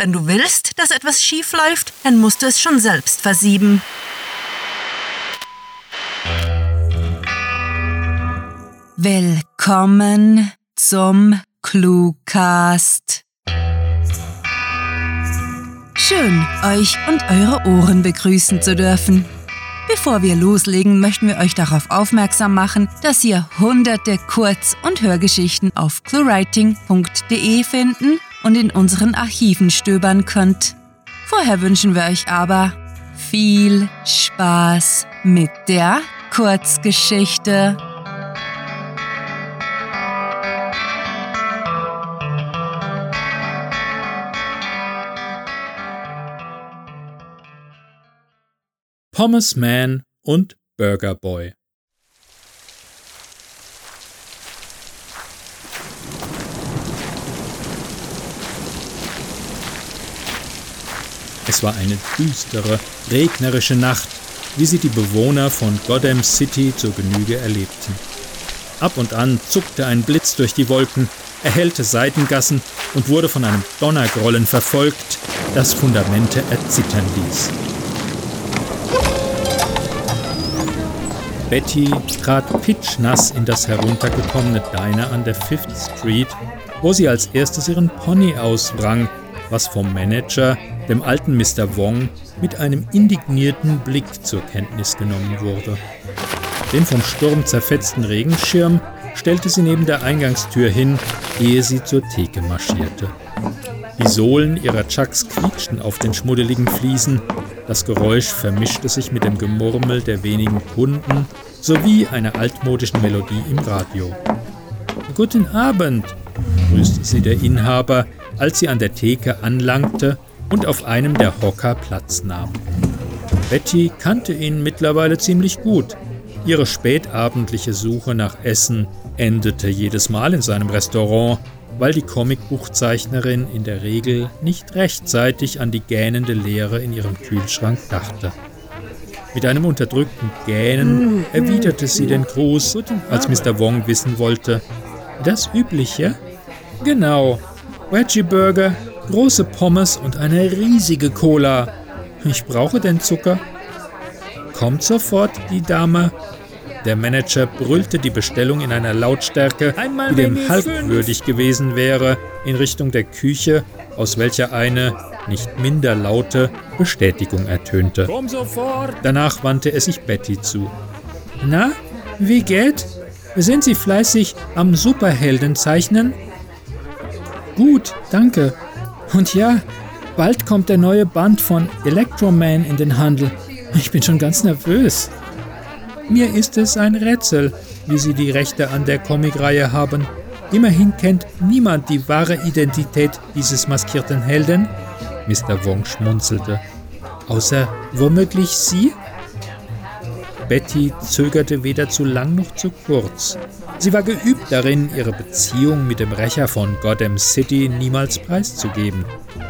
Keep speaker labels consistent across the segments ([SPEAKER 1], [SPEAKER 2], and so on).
[SPEAKER 1] Wenn du willst, dass etwas schief läuft, dann musst du es schon selbst versieben. Willkommen zum Cluecast. Schön, euch und eure Ohren begrüßen zu dürfen. Bevor wir loslegen, möchten wir euch darauf aufmerksam machen, dass ihr hunderte Kurz- und Hörgeschichten auf cluewriting.de finden und in unseren Archiven stöbern könnt. Vorher wünschen wir euch aber viel Spaß mit der Kurzgeschichte.
[SPEAKER 2] Pommes Man und Burger Boy. Es war eine düstere, regnerische Nacht, wie sie die Bewohner von Gotham City zur Genüge erlebten. Ab und an zuckte ein Blitz durch die Wolken, erhellte Seitengassen und wurde von einem Donnergrollen verfolgt, das Fundamente erzittern ließ. Betty trat pitschnass in das heruntergekommene Diner an der Fifth Street, wo sie als erstes ihren Pony auswrang, was vom Manager, dem alten Mr. Wong, mit einem indignierten Blick zur Kenntnis genommen wurde. Den vom Sturm zerfetzten Regenschirm stellte sie neben der Eingangstür hin, ehe sie zur Theke marschierte. Die Sohlen ihrer Chucks quietschten auf den schmuddeligen Fliesen, das Geräusch vermischte sich mit dem Gemurmel der wenigen Kunden sowie einer altmodischen Melodie im Radio. Guten Abend, grüßte sie der Inhaber, als sie an der Theke anlangte und auf einem der Hocker Platz nahm. Betty kannte ihn mittlerweile ziemlich gut. Ihre spätabendliche Suche nach Essen endete jedes Mal in seinem Restaurant, weil die Comicbuchzeichnerin in der Regel nicht rechtzeitig an die gähnende Leere in ihrem Kühlschrank dachte. Mit einem unterdrückten Gähnen erwiderte sie den Gruß, als Mr. Wong wissen wollte. Das Übliche? Genau. Veggie Burger, große Pommes und eine riesige Cola. Ich brauche den Zucker. Kommt sofort, die Dame, der Manager brüllte die Bestellung in einer Lautstärke, die dem Hulk würdig gewesen wäre, in Richtung der Küche, aus welcher eine, nicht minder laute, Bestätigung ertönte. Danach wandte er sich Betty zu. Na, wie geht? Sind Sie fleißig am Superhelden zeichnen? Gut, danke. Und ja, bald kommt der neue Band von Electroman in den Handel. Ich bin schon ganz nervös. Mir ist es ein Rätsel, wie Sie die Rechte an der Comicreihe haben. Immerhin kennt niemand die wahre Identität dieses maskierten Helden. Mr. Wong schmunzelte. Außer womöglich Sie? Betty zögerte weder zu lang noch zu kurz. Sie war geübt darin, ihre Beziehung mit dem Rächer von Gotham City niemals preiszugeben.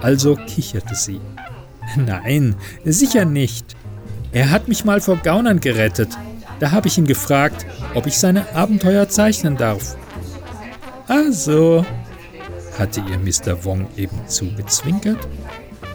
[SPEAKER 2] Also kicherte sie. Nein, sicher nicht. Er hat mich mal vor Gaunern gerettet. Da habe ich ihn gefragt, ob ich seine Abenteuer zeichnen darf. Also, hatte ihr Mr. Wong eben zugezwinkert.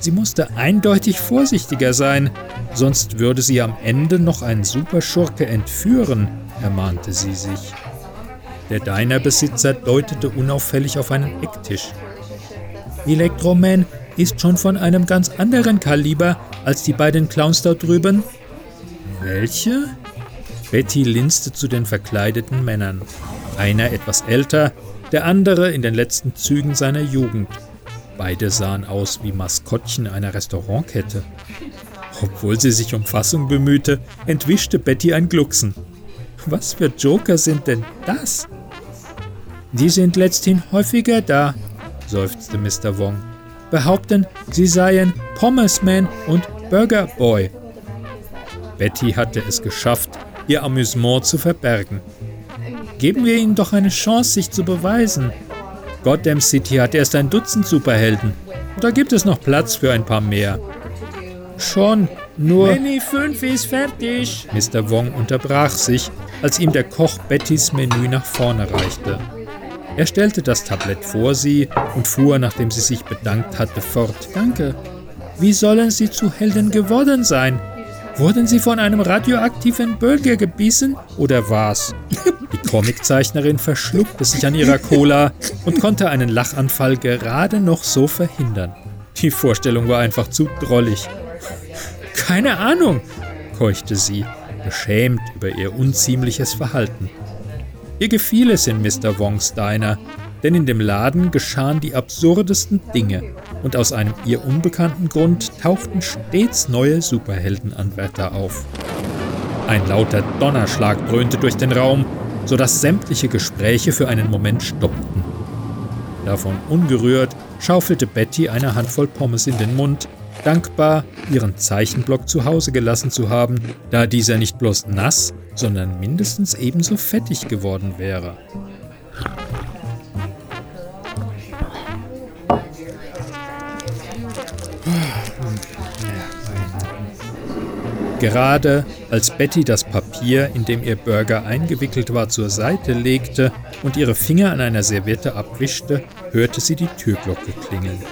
[SPEAKER 2] Sie musste eindeutig vorsichtiger sein, sonst würde sie am Ende noch einen Superschurke entführen, ermahnte sie sich. Der Dinerbesitzer deutete unauffällig auf einen Ecktisch. Electroman ist schon von einem ganz anderen Kaliber als die beiden Clowns dort drüben. Welche? Betty linste zu den verkleideten Männern. Einer etwas älter, der andere in den letzten Zügen seiner Jugend. Beide sahen aus wie Maskottchen einer Restaurantkette. Obwohl sie sich um Fassung bemühte, entwischte Betty ein Glucksen. Was für Joker sind denn das? Die sind letzthin häufiger da, seufzte Mr. Wong. Behaupten, sie seien Pommesman und Burger Boy. Betty hatte es geschafft, ihr Amüsement zu verbergen. Geben wir ihnen doch eine Chance, sich zu beweisen. Gotham City hat erst ein Dutzend Superhelden. Da gibt es noch Platz für ein paar mehr. Schon, nur.
[SPEAKER 3] Menü 5 ist fertig.
[SPEAKER 2] Mr. Wong unterbrach sich, als ihm der Koch Bettys Menü nach vorne reichte. Er stellte das Tablett vor sie und fuhr, nachdem sie sich bedankt hatte, fort. Danke. Wie sollen Sie zu Helden geworden sein? Wurden Sie von einem radioaktiven Bürger gebissen oder was? Die Comiczeichnerin verschluckte sich an ihrer Cola und konnte einen Lachanfall gerade noch so verhindern. Die Vorstellung war einfach zu drollig. Keine Ahnung, keuchte sie, beschämt über ihr unziemliches Verhalten. Ihr gefiel es in Mr. Wongs Diner, denn in dem Laden geschahen die absurdesten Dinge und aus einem ihr unbekannten Grund tauchten stets neue Superheldenanwärter auf. Ein lauter Donnerschlag dröhnte durch den Raum, sodass sämtliche Gespräche für einen Moment stoppten. Davon ungerührt schaufelte Betty eine Handvoll Pommes in den Mund, dankbar, ihren Zeichenblock zu Hause gelassen zu haben, da dieser nicht bloß nass, sondern mindestens ebenso fettig geworden wäre. Gerade als Betty das Papier, in dem ihr Burger eingewickelt war, zur Seite legte und ihre Finger an einer Serviette abwischte, hörte sie die Türglocke klingeln.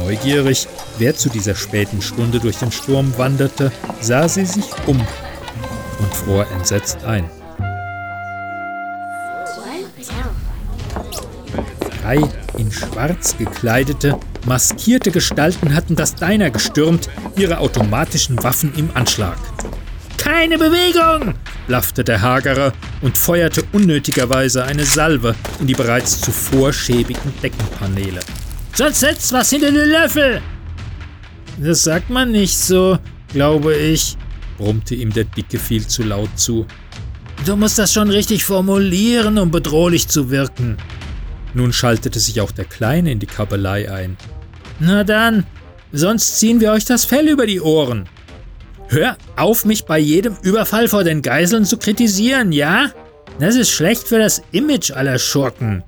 [SPEAKER 2] Neugierig, wer zu dieser späten Stunde durch den Sturm wanderte, sah sie sich um und fror entsetzt ein. Drei in Schwarz gekleidete, maskierte Gestalten hatten das Diner gestürmt, ihre automatischen Waffen im Anschlag. Keine Bewegung! blaffte der Hagerer und feuerte unnötigerweise eine Salve in die bereits zuvor schäbigen Deckenpaneele. Sonst setzt was hinter den Löffel! Das sagt man nicht so, glaube ich, brummte ihm der Dicke viel zu laut zu. Du musst das schon richtig formulieren, um bedrohlich zu wirken. Nun schaltete sich auch der Kleine in die Kabelei ein. Na dann, sonst ziehen wir euch das Fell über die Ohren. Hör auf, mich bei jedem Überfall vor den Geiseln zu kritisieren, ja? Das ist schlecht für das Image aller Schurken.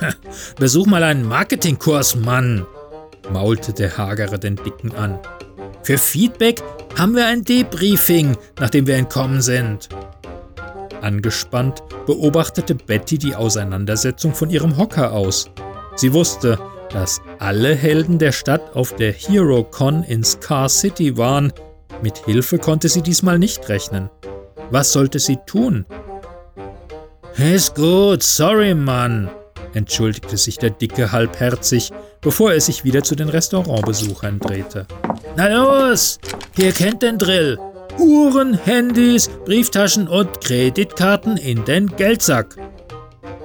[SPEAKER 2] Besuch mal einen Marketingkurs, Mann, maulte der Hagere den Dicken an. Für Feedback haben wir ein Debriefing, nachdem wir entkommen sind. Angespannt beobachtete Betty die Auseinandersetzung von ihrem Hocker aus. Sie wusste, dass alle Helden der Stadt auf der HeroCon in Scar City waren. Mit Hilfe konnte sie diesmal nicht rechnen. Was sollte sie tun? Ist gut, sorry, Mann, entschuldigte sich der Dicke halbherzig, bevor er sich wieder zu den Restaurantbesuchern drehte. Na los, ihr kennt den Drill. Uhren, Handys, Brieftaschen und Kreditkarten in den Geldsack.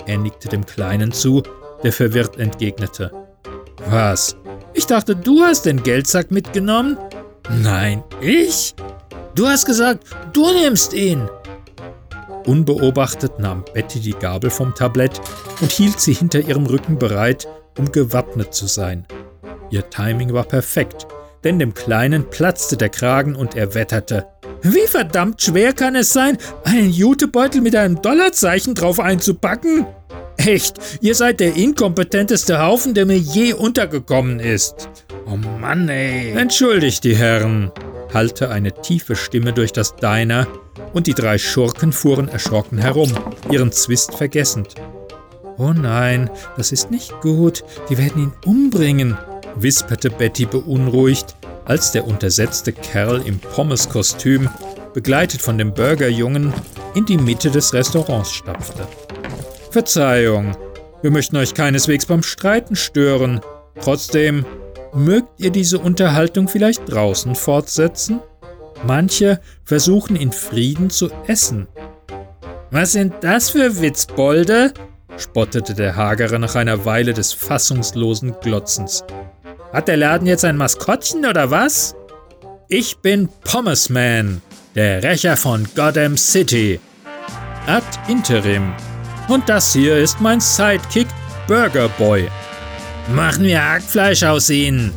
[SPEAKER 2] Er nickte dem Kleinen zu, der verwirrt entgegnete. Was? Ich dachte, du hast den Geldsack mitgenommen? Nein, ich? Du hast gesagt, du nimmst ihn. Unbeobachtet nahm Betty die Gabel vom Tablett und hielt sie hinter ihrem Rücken bereit, um gewappnet zu sein. Ihr Timing war perfekt, denn dem Kleinen platzte der Kragen und er wetterte. Wie verdammt schwer kann es sein, einen Jutebeutel mit einem Dollarzeichen drauf einzupacken? Echt, ihr seid der inkompetenteste Haufen, der mir je untergekommen ist. Oh Mann, ey. Entschuldigt die Herren, hallte eine tiefe Stimme durch das Diner und die drei Schurken fuhren erschrocken herum, ihren Zwist vergessend. Oh nein, das ist nicht gut, die werden ihn umbringen, wisperte Betty beunruhigt, als der untersetzte Kerl im Pommeskostüm, begleitet von dem Burgerjungen, in die Mitte des Restaurants stapfte. Verzeihung, wir möchten euch keineswegs beim Streiten stören. Trotzdem, mögt ihr diese Unterhaltung vielleicht draußen fortsetzen? Manche versuchen in Frieden zu essen. Was sind das für Witzbolde? spottete der Hagere nach einer Weile des fassungslosen Glotzens. Hat der Laden jetzt ein Maskottchen oder was? Ich bin Pommesman, der Rächer von Gotham City. Ad interim. Und das hier ist mein Sidekick Burger Boy. Machen wir Hackfleisch aus ihnen.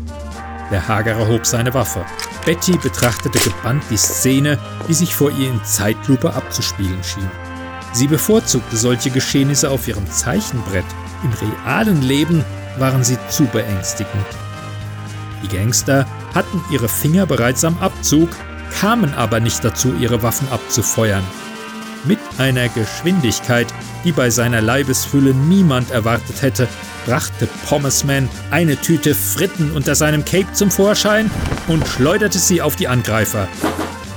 [SPEAKER 2] Der Hagere hob seine Waffe. Betty betrachtete gebannt die Szene, die sich vor ihr in Zeitlupe abzuspielen schien. Sie bevorzugte solche Geschehnisse auf ihrem Zeichenbrett. Im realen Leben waren sie zu beängstigend. Die Gangster hatten ihre Finger bereits am Abzug, kamen aber nicht dazu, ihre Waffen abzufeuern. Mit einer Geschwindigkeit, die bei seiner Leibesfülle niemand erwartet hätte, brachte Pommesman eine Tüte Fritten unter seinem Cape zum Vorschein und schleuderte sie auf die Angreifer.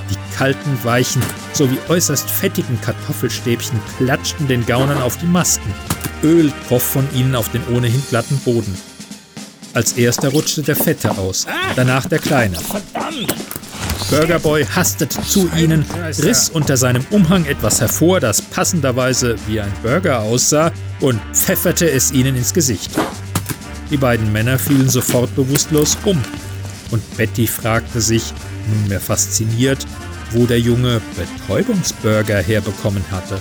[SPEAKER 2] Die kalten, weichen sowie äußerst fettigen Kartoffelstäbchen klatschten den Gaunern auf die Masken. Öl troff von ihnen auf den ohnehin glatten Boden. Als erster rutschte der Fette aus, danach der Kleine. Burgerboy hastete zu ihnen, riss unter seinem Umhang etwas hervor, das passenderweise wie ein Burger aussah, und pfefferte es ihnen ins Gesicht. Die beiden Männer fielen sofort bewusstlos um, und Betty fragte sich, nunmehr fasziniert, wo der Junge Betäubungsburger herbekommen hatte.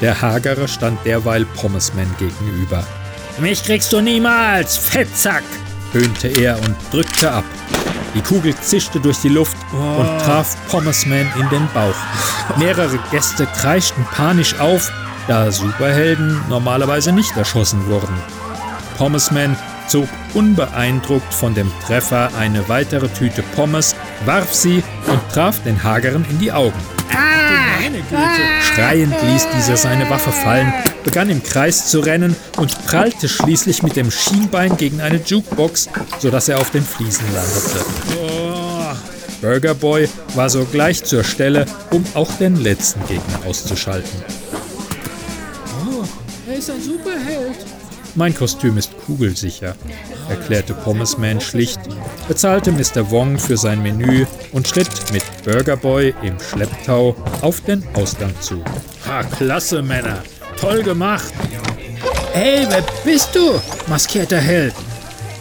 [SPEAKER 2] Der Hagere stand derweil Pommesman gegenüber.
[SPEAKER 3] Mich kriegst du niemals, Fettsack!
[SPEAKER 2] höhnte er und drückte ab. Die Kugel zischte durch die Luft und traf Pommesman in den Bauch. Mehrere Gäste kreischten panisch auf, da Superhelden normalerweise nicht erschossen wurden. Pommesman zog unbeeindruckt von dem Treffer eine weitere Tüte Pommes, warf sie und traf den Hageren in die Augen. Schreiend ließ dieser seine Waffe fallen, begann im Kreis zu rennen und prallte schließlich mit dem Schienbein gegen eine Jukebox, sodass er auf den Fliesen landete. Burger Boy war sogleich zur Stelle, um auch den letzten Gegner auszuschalten.
[SPEAKER 3] Oh, er ist ein Superheld.
[SPEAKER 2] Mein Kostüm ist kugelsicher, erklärte Pommesman schlicht, bezahlte Mr. Wong für sein Menü und schritt mit Burger Boy im Schlepptau auf den Ausgang zu.
[SPEAKER 3] Ha, klasse, Männer. Toll gemacht. Hey, wer bist du, maskierter Held?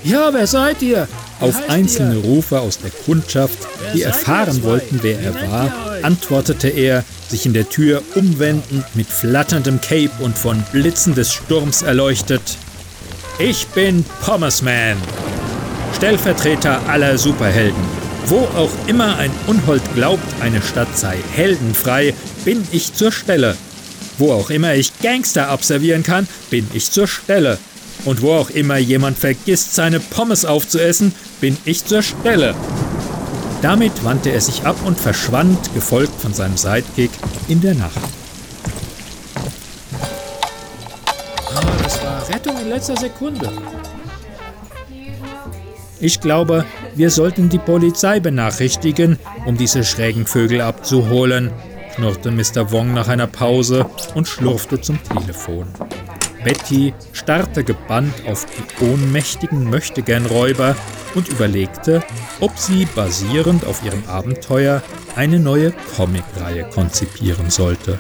[SPEAKER 3] Ja, wer seid ihr?
[SPEAKER 2] Auf einzelne Rufe aus der Kundschaft, die erfahren wollten, wer er war, antwortete er, sich in der Tür umwendend mit flatterndem Cape und von Blitzen des Sturms erleuchtet. Ich bin Pommesman, Stellvertreter aller Superhelden. Wo auch immer ein Unhold glaubt, eine Stadt sei heldenfrei, bin ich zur Stelle. Wo auch immer ich Gangster abservieren kann, bin ich zur Stelle. Und wo auch immer jemand vergisst, seine Pommes aufzuessen, bin ich zur Stelle. Damit wandte er sich ab und verschwand, gefolgt von seinem Sidekick, in der Nacht.
[SPEAKER 3] Rettung in letzter Sekunde.
[SPEAKER 2] Ich glaube, wir sollten die Polizei benachrichtigen, um diese schrägen Vögel abzuholen, knurrte Mr. Wong nach einer Pause und schlurfte zum Telefon. Betty starrte gebannt auf die ohnmächtigen Möchtegernräuber und überlegte, ob sie basierend auf ihrem Abenteuer eine neue Comicreihe konzipieren sollte.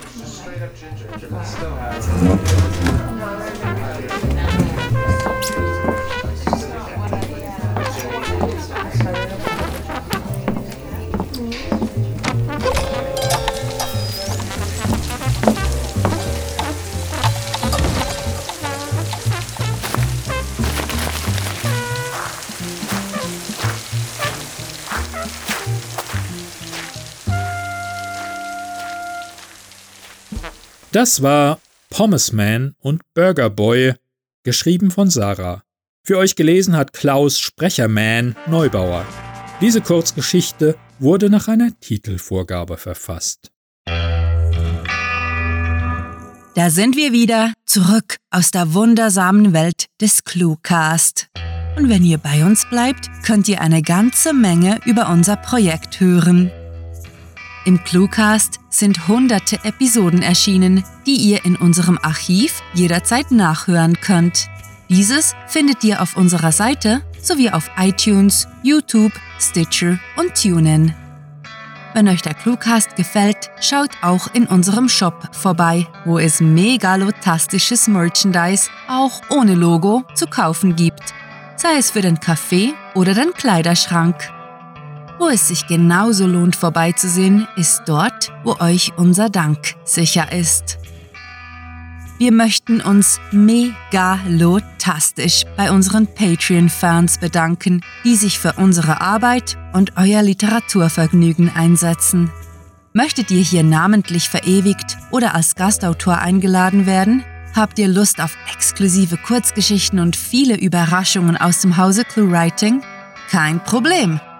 [SPEAKER 2] Das war Pommesman und Burger Boy, geschrieben von Sarah. Für euch gelesen hat Klaus Sprecherman Neubauer. Diese Kurzgeschichte wurde nach einer Titelvorgabe verfasst.
[SPEAKER 1] Da sind wir wieder, zurück aus der wundersamen Welt des Cluecast. Und wenn ihr bei uns bleibt, könnt ihr eine ganze Menge über unser Projekt hören. Im Cluecast sind hunderte Episoden erschienen, die ihr in unserem Archiv jederzeit nachhören könnt. Dieses findet ihr auf unserer Seite sowie auf iTunes, YouTube, Stitcher und TuneIn. Wenn euch der Cluecast gefällt, schaut auch in unserem Shop vorbei, wo es megalotastisches Merchandise auch ohne Logo zu kaufen gibt, sei es für den Kaffee oder den Kleiderschrank. Wo es sich genauso lohnt vorbeizusehen, ist dort, wo euch unser Dank sicher ist. Wir möchten uns megalotastisch bei unseren Patreon-Fans bedanken, die sich für unsere Arbeit und euer Literaturvergnügen einsetzen. Möchtet ihr hier namentlich verewigt oder als Gastautor eingeladen werden? Habt ihr Lust auf exklusive Kurzgeschichten und viele Überraschungen aus dem Hause ClueWriting? Kein Problem!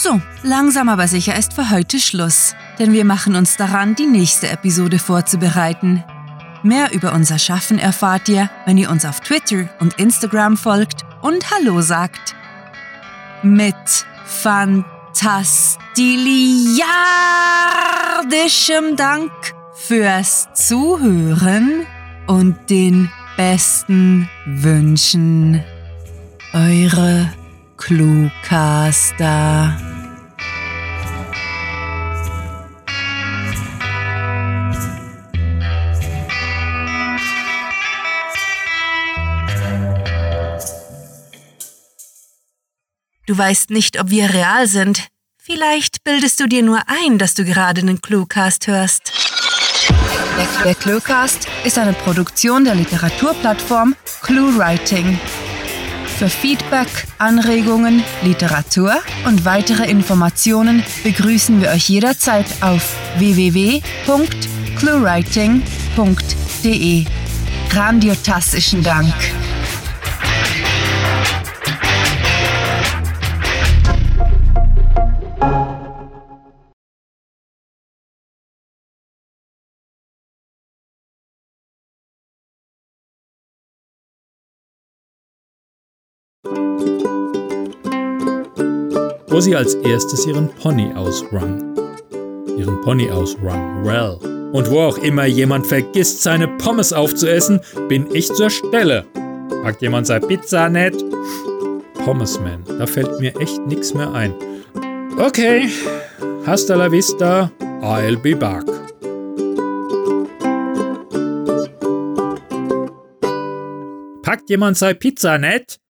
[SPEAKER 1] So, langsam aber sicher ist für heute Schluss, denn wir machen uns daran, die nächste Episode vorzubereiten. Mehr über unser Schaffen erfahrt ihr, wenn ihr uns auf Twitter und Instagram folgt und Hallo sagt. Mit fantastiliardischem Dank fürs Zuhören und den besten Wünschen. Eure Cluecaster. Du weißt nicht, ob wir real sind. Vielleicht bildest du dir nur ein, dass du gerade einen Cluecast hörst. Der Cluecast ist eine Produktion der Literaturplattform ClueWriting. Für Feedback, Anregungen, Literatur und weitere Informationen begrüßen wir euch jederzeit auf www.cluewriting.de. Grandiotastischen Dank.
[SPEAKER 2] Wo sie als erstes ihren Pony ausrang. Ihren Pony ausrang, well. Und wo auch immer jemand vergisst, seine Pommes aufzuessen, bin ich zur Stelle. Fragt jemand sei Pizza nett? Pommesman, da fällt mir echt nichts mehr ein. Okay, hasta la vista, I'll be back. Packt jemand sei Pizza nett?